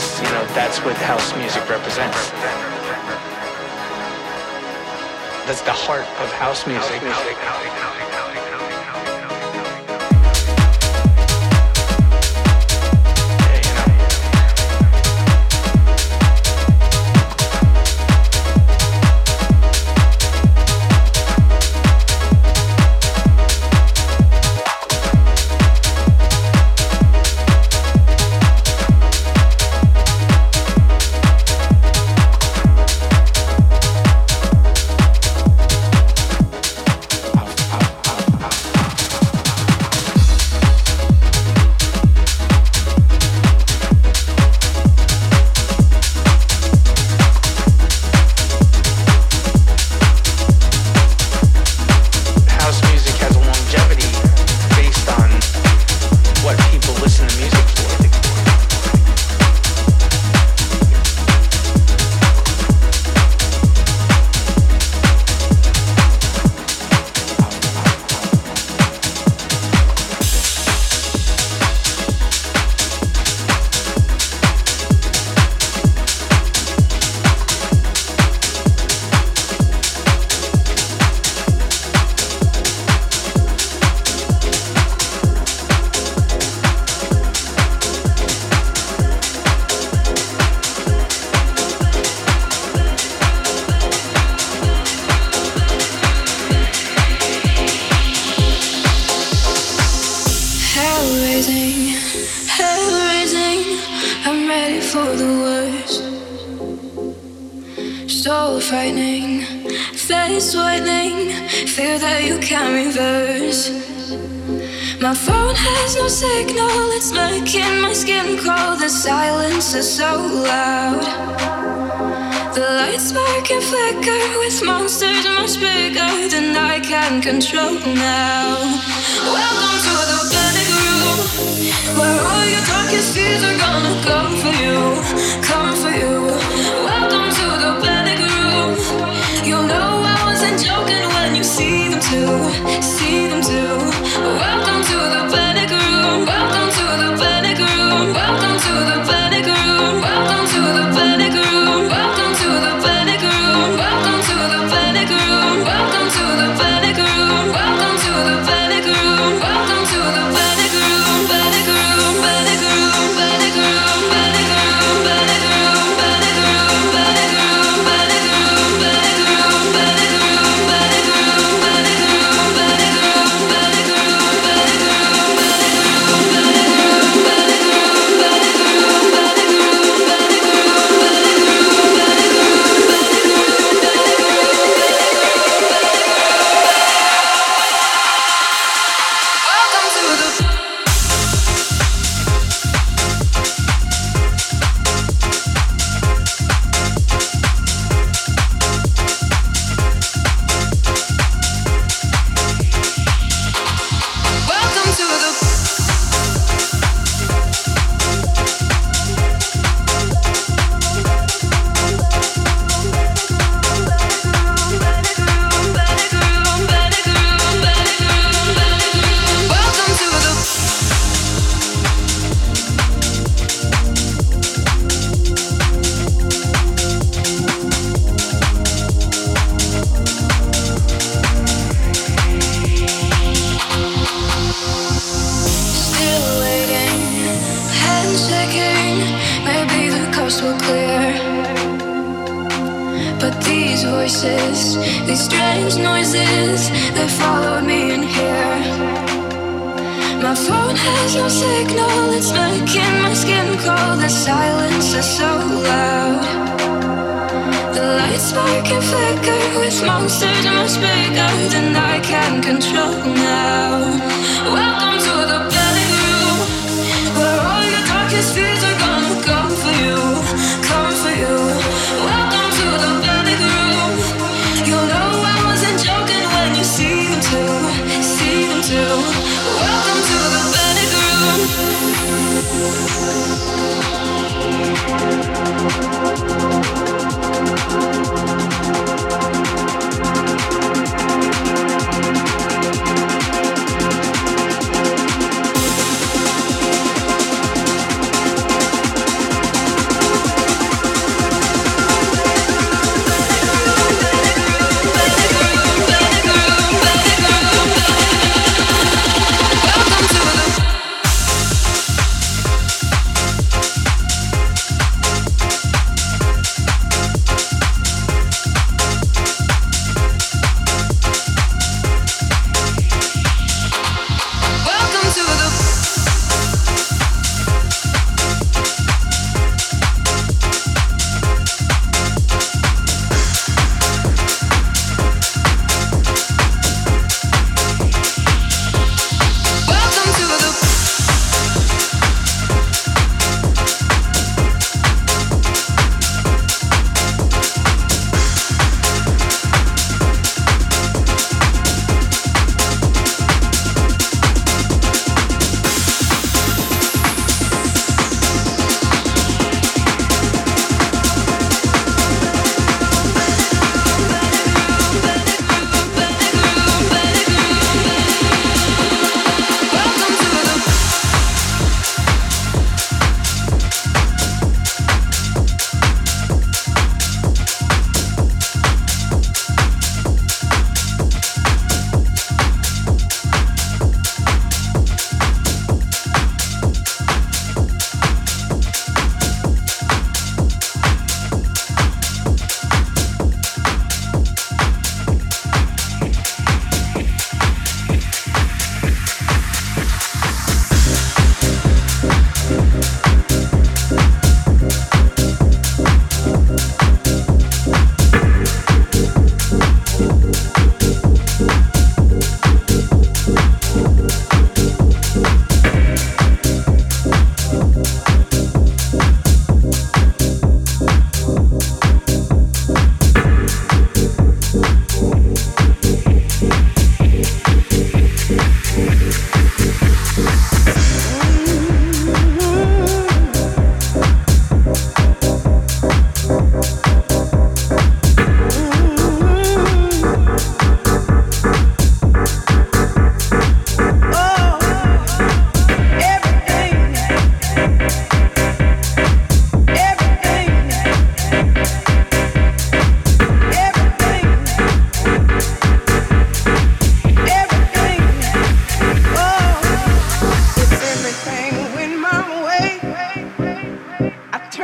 because, you know, that's what house music represents. That's the heart of house music. House music. control now. Welcome to the panic room, where all your darkest fears are gonna come for you, come for you. Welcome to the panic room. You know I wasn't joking when you see them too, see them too. Welcome These strange noises that follow me in here. My phone has no signal, it's making my skin cold. The silence is so loud. The lights spark and flicker with monsters much bigger than I can control now. Welcome to the panic room, where all your darkest fears are gonna come for you, come for you. Thank you.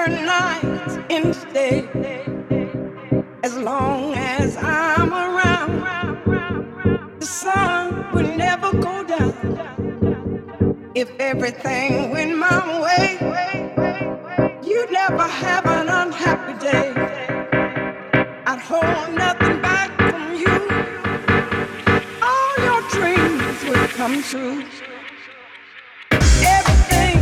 Night instead. As long as I'm around, the sun will never go down. If everything went my way, you'd never have an unhappy day. I'd hold nothing back from you. All your dreams would come true. Everything.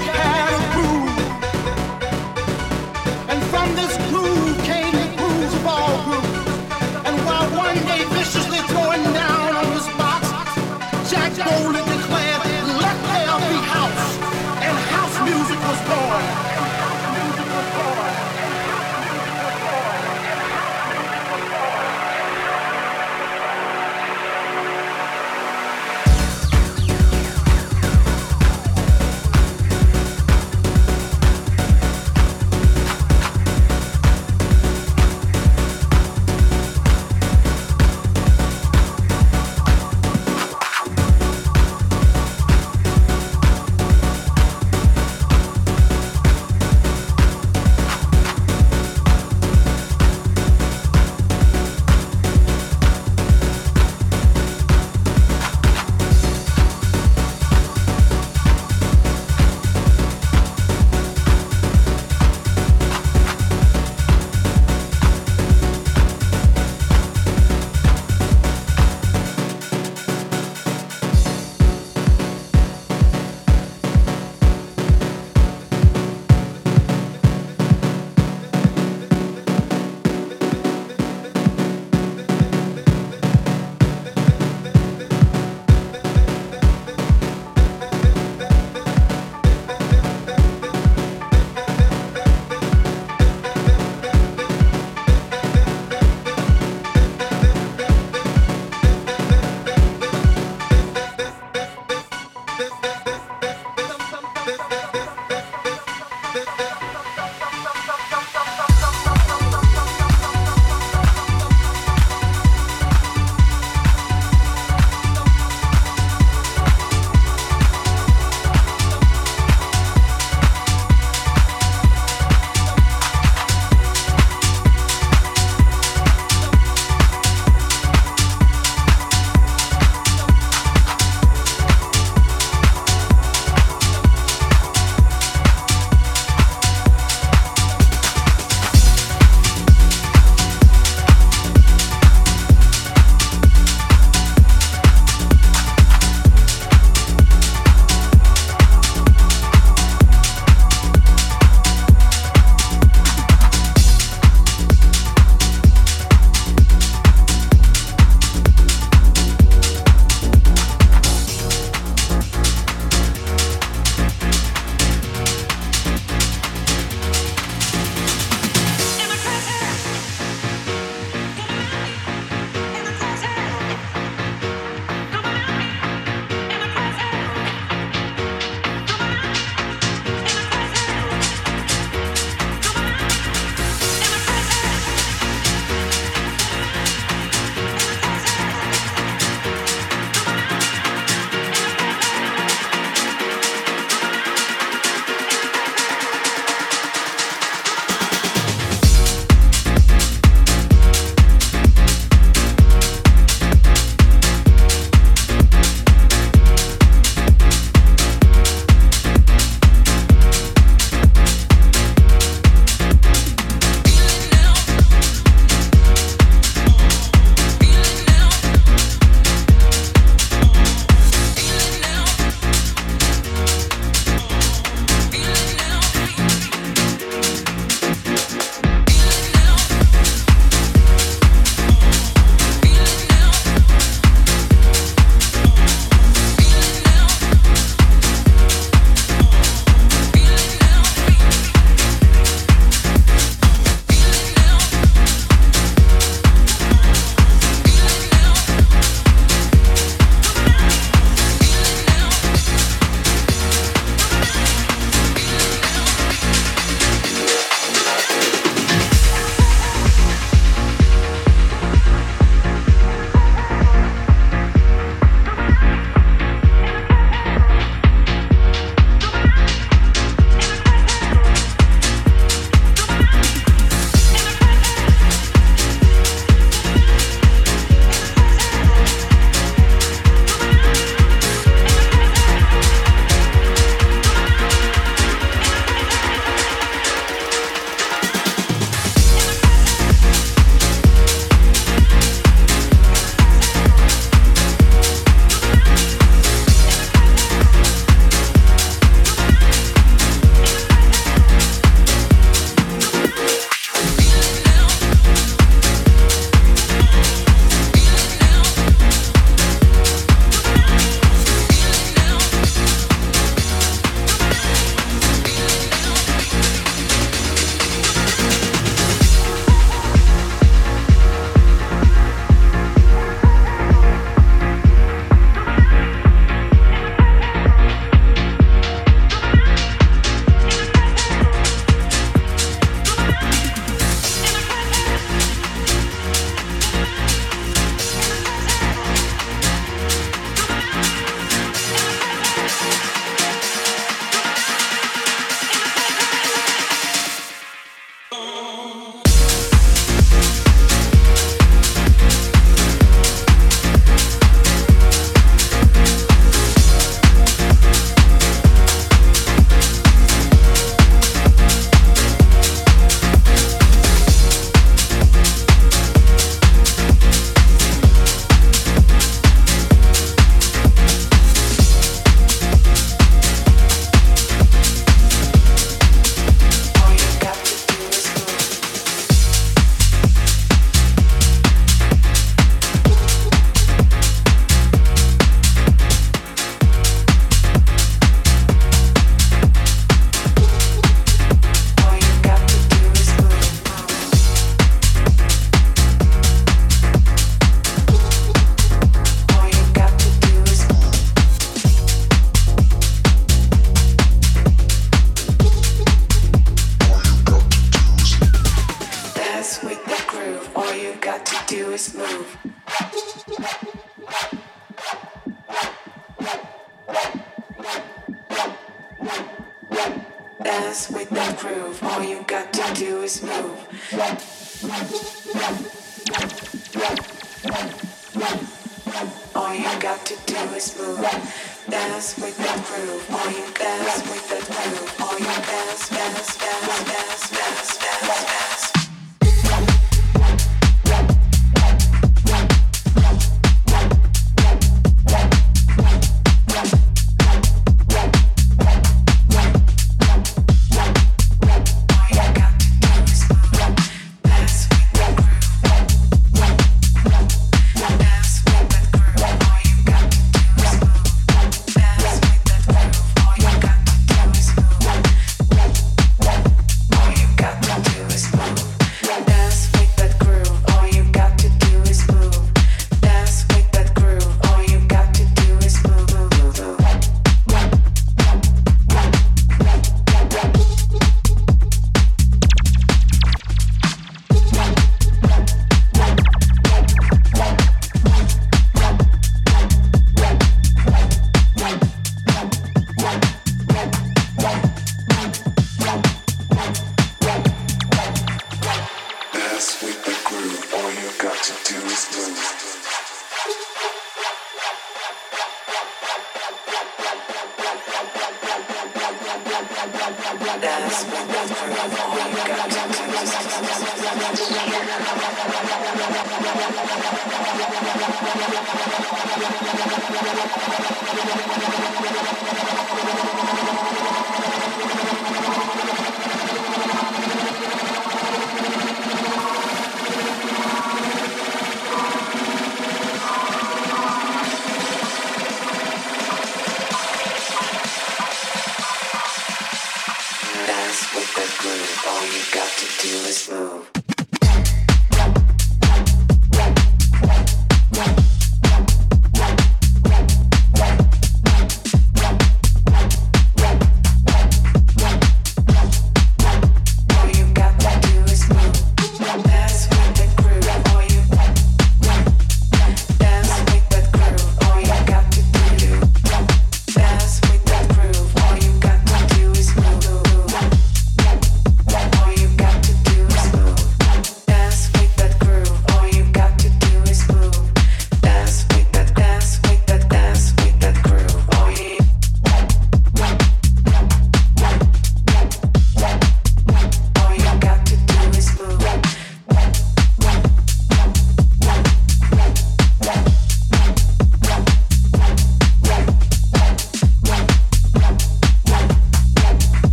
podcast.